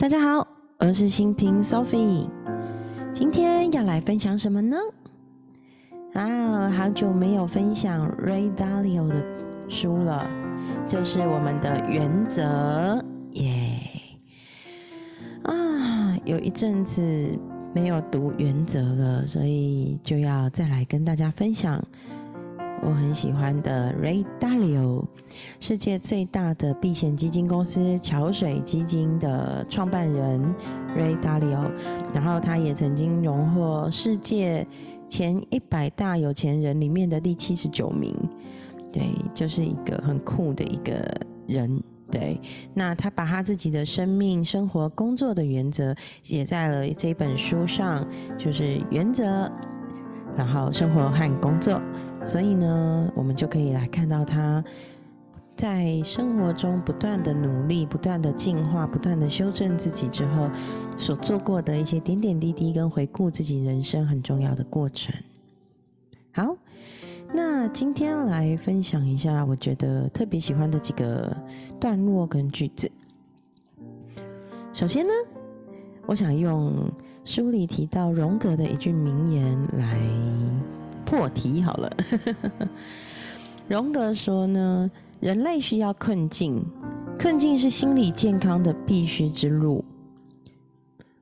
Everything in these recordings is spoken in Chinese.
大家好，我是新平 Sophie，今天要来分享什么呢？啊，好久没有分享 Ray Dalio 的书了，就是我们的原则耶。啊，有一阵子没有读原则了，所以就要再来跟大家分享。我很喜欢的 Ray Dalio，世界最大的避险基金公司桥水基金的创办人 Ray Dalio，然后他也曾经荣获世界前一百大有钱人里面的第七十九名，对，就是一个很酷的一个人。对，那他把他自己的生命、生活、工作的原则写在了这本书上，就是原则，然后生活和工作。所以呢，我们就可以来看到他在生活中不断的努力、不断的进化、不断的修正自己之后所做过的一些点点滴滴，跟回顾自己人生很重要的过程。好，那今天来分享一下我觉得特别喜欢的几个段落跟句子。首先呢，我想用书里提到荣格的一句名言来。破题好了，荣格说呢，人类需要困境，困境是心理健康的必须之路。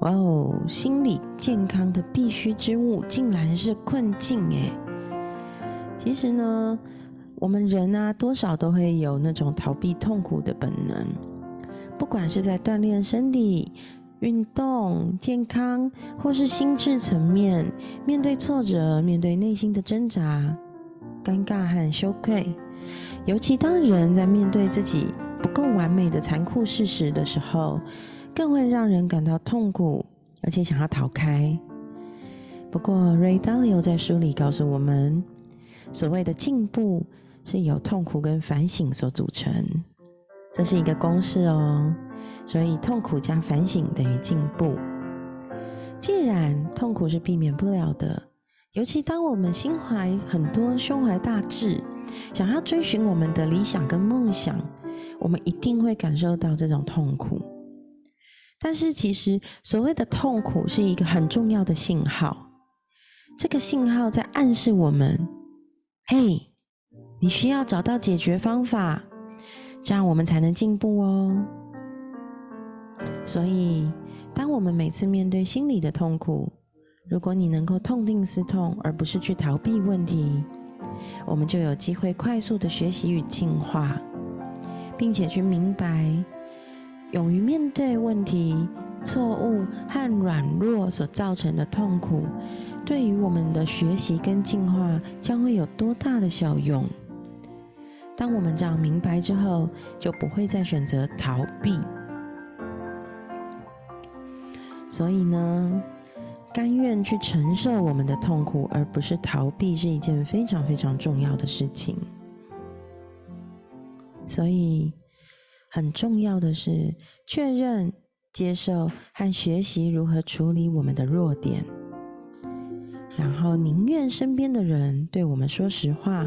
哇哦，心理健康的必须之物竟然是困境哎！其实呢，我们人啊，多少都会有那种逃避痛苦的本能，不管是在锻炼身体。运动、健康，或是心智层面，面对挫折，面对内心的挣扎、尴尬和羞愧，尤其当人在面对自己不够完美的残酷事实的时候，更会让人感到痛苦，而且想要逃开。不过，Ray Dalio 在书里告诉我们，所谓的进步是由痛苦跟反省所组成，这是一个公式哦。所以，痛苦加反省等于进步。既然痛苦是避免不了的，尤其当我们心怀很多、胸怀大志，想要追寻我们的理想跟梦想，我们一定会感受到这种痛苦。但是，其实所谓的痛苦是一个很重要的信号，这个信号在暗示我们：嘿，你需要找到解决方法，这样我们才能进步哦。所以，当我们每次面对心理的痛苦，如果你能够痛定思痛，而不是去逃避问题，我们就有机会快速的学习与进化，并且去明白，勇于面对问题、错误和软弱所造成的痛苦，对于我们的学习跟进化将会有多大的效用。当我们这样明白之后，就不会再选择逃避。所以呢，甘愿去承受我们的痛苦，而不是逃避，是一件非常非常重要的事情。所以，很重要的是确认、接受和学习如何处理我们的弱点，然后宁愿身边的人对我们说实话，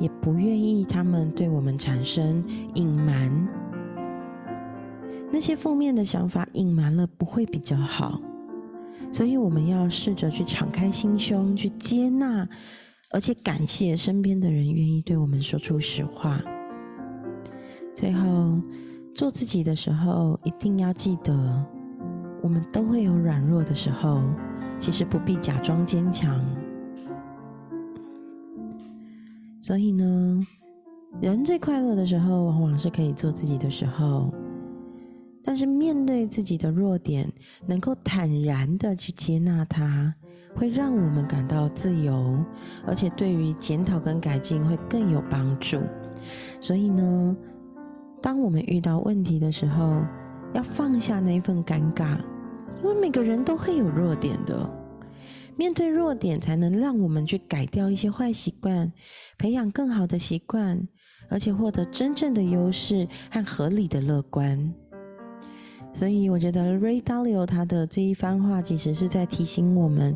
也不愿意他们对我们产生隐瞒。那些负面的想法隐瞒了不会比较好，所以我们要试着去敞开心胸，去接纳，而且感谢身边的人愿意对我们说出实话。最后，做自己的时候一定要记得，我们都会有软弱的时候，其实不必假装坚强。所以呢，人最快乐的时候，往往是可以做自己的时候。但是面对自己的弱点，能够坦然的去接纳它，会让我们感到自由，而且对于检讨跟改进会更有帮助。所以呢，当我们遇到问题的时候，要放下那份尴尬，因为每个人都会有弱点的。面对弱点，才能让我们去改掉一些坏习惯，培养更好的习惯，而且获得真正的优势和合理的乐观。所以我觉得 Ray Dalio 他的这一番话，其实是在提醒我们：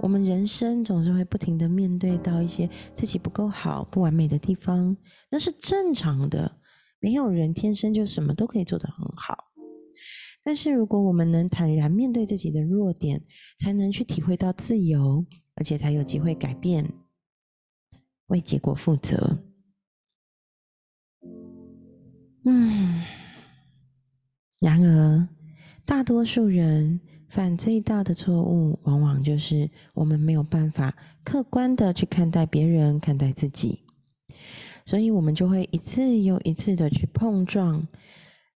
我们人生总是会不停的面对到一些自己不够好、不完美的地方，那是正常的。没有人天生就什么都可以做得很好。但是如果我们能坦然面对自己的弱点，才能去体会到自由，而且才有机会改变，为结果负责。嗯，然而，大多数人犯最大的错误，往往就是我们没有办法客观的去看待别人，看待自己，所以我们就会一次又一次的去碰撞，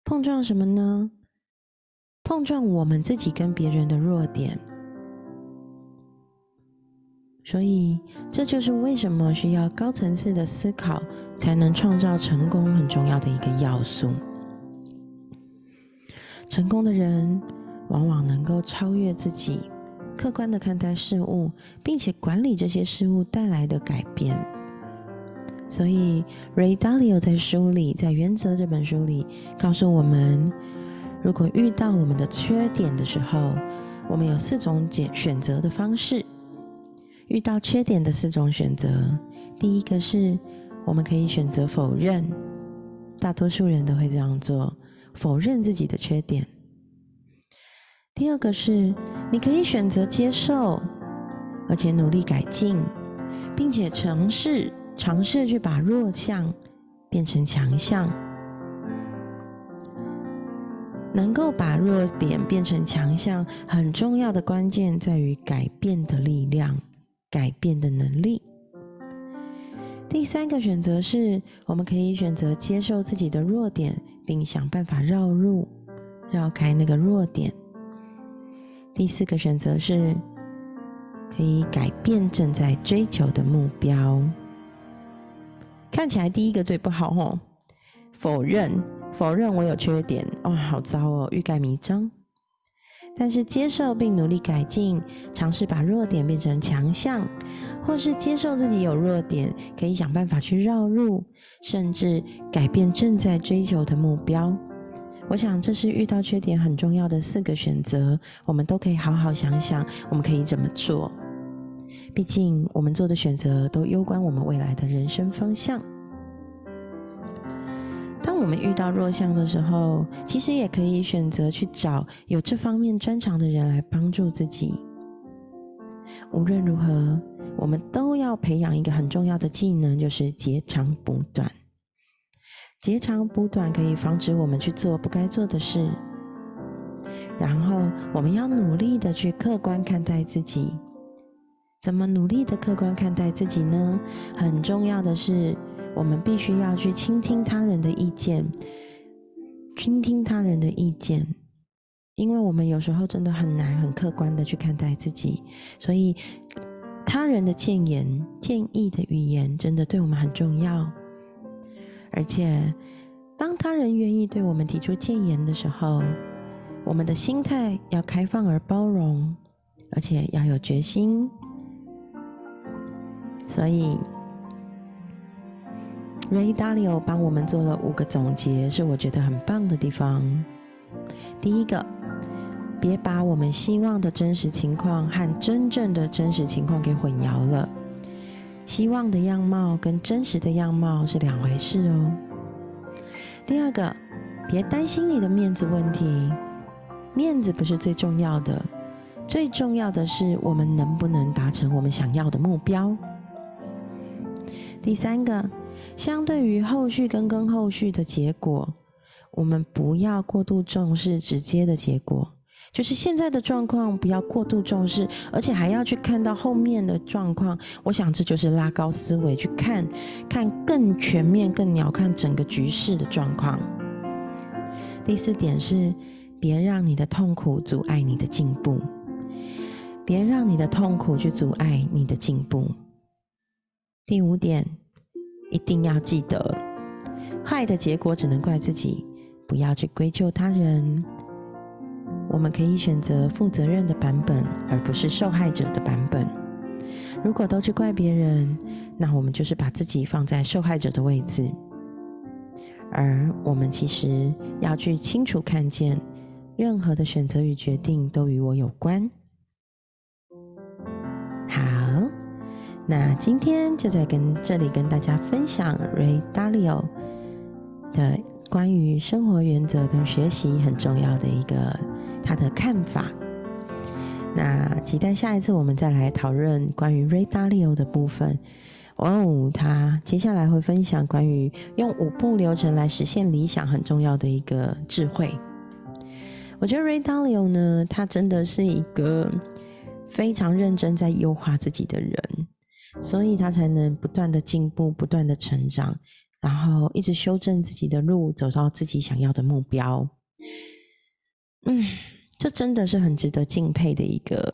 碰撞什么呢？碰撞我们自己跟别人的弱点。所以，这就是为什么需要高层次的思考，才能创造成功很重要的一个要素。成功的人往往能够超越自己，客观的看待事物，并且管理这些事物带来的改变。所以，Ray Dalio 在书里，在《原则》这本书里告诉我们，如果遇到我们的缺点的时候，我们有四种选选择的方式。遇到缺点的四种选择，第一个是我们可以选择否认，大多数人都会这样做，否认自己的缺点。第二个是你可以选择接受，而且努力改进，并且尝试尝试去把弱项变成强项。能够把弱点变成强项，很重要的关键在于改变的力量。改变的能力。第三个选择是，我们可以选择接受自己的弱点，并想办法绕入、绕开那个弱点。第四个选择是，可以改变正在追求的目标。看起来第一个最不好哦，否认，否认我有缺点，哇，好糟哦，欲盖弥彰。但是接受并努力改进，尝试把弱点变成强项，或是接受自己有弱点，可以想办法去绕路，甚至改变正在追求的目标。我想这是遇到缺点很重要的四个选择，我们都可以好好想想，我们可以怎么做。毕竟我们做的选择都攸关我们未来的人生方向。我们遇到弱项的时候，其实也可以选择去找有这方面专长的人来帮助自己。无论如何，我们都要培养一个很重要的技能，就是截长补短。截长补短可以防止我们去做不该做的事。然后，我们要努力的去客观看待自己。怎么努力的客观看待自己呢？很重要的是。我们必须要去倾听他人的意见，倾听他人的意见，因为我们有时候真的很难很客观的去看待自己，所以他人的建言、建议的语言真的对我们很重要。而且，当他人愿意对我们提出建言的时候，我们的心态要开放而包容，而且要有决心。所以。Ray Dalio 帮我们做了五个总结，是我觉得很棒的地方。第一个，别把我们希望的真实情况和真正的真实情况给混淆了。希望的样貌跟真实的样貌是两回事哦。第二个，别担心你的面子问题，面子不是最重要的，最重要的是我们能不能达成我们想要的目标。第三个。相对于后续跟跟后续的结果，我们不要过度重视直接的结果，就是现在的状况不要过度重视，而且还要去看到后面的状况。我想这就是拉高思维，去看看更全面、更鸟瞰整个局势的状况。第四点是，别让你的痛苦阻碍你的进步，别让你的痛苦去阻碍你的进步。第五点。一定要记得，坏的结果只能怪自己，不要去归咎他人。我们可以选择负责任的版本，而不是受害者的版本。如果都去怪别人，那我们就是把自己放在受害者的位置。而我们其实要去清楚看见，任何的选择与决定都与我有关。那今天就在跟这里跟大家分享 Ray Dalio 的关于生活原则跟学习很重要的一个他的看法。那期待下一次我们再来讨论关于 Ray Dalio 的部分。哦，他接下来会分享关于用五步流程来实现理想很重要的一个智慧。我觉得 Ray Dalio 呢，他真的是一个非常认真在优化自己的人，所以他才能不断的进步、不断的成长，然后一直修正自己的路，走到自己想要的目标。嗯。这真的是很值得敬佩的一个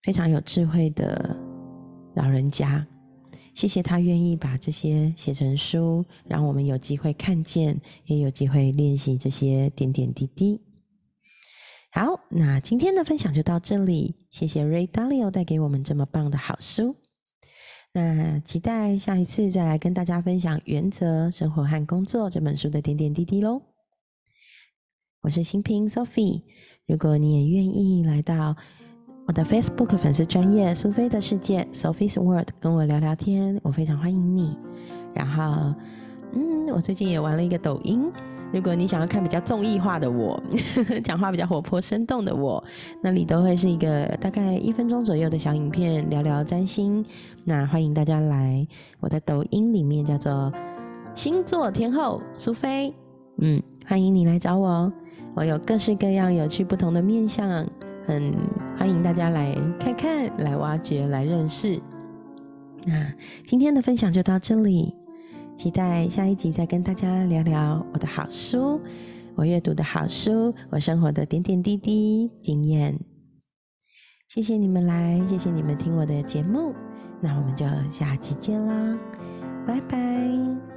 非常有智慧的老人家。谢谢他愿意把这些写成书，让我们有机会看见，也有机会练习这些点点滴滴。好，那今天的分享就到这里。谢谢 Ray Dalio 带给我们这么棒的好书。那期待下一次再来跟大家分享《原则生活和工作》这本书的点点滴滴喽。我是新平 Sophie，如果你也愿意来到我的 Facebook 粉丝专业苏菲的世界 Sophie's World 跟我聊聊天，我非常欢迎你。然后，嗯，我最近也玩了一个抖音，如果你想要看比较综艺化的我，讲话比较活泼生动的我，那里都会是一个大概一分钟左右的小影片，聊聊占星。那欢迎大家来我的抖音里面，叫做星座天后苏菲，嗯，欢迎你来找我。我有各式各样有趣不同的面相，很欢迎大家来看看、来挖掘、来认识。那今天的分享就到这里，期待下一集再跟大家聊聊我的好书、我阅读的好书、我生活的点点滴滴经验。谢谢你们来，谢谢你们听我的节目，那我们就下期见啦，拜拜。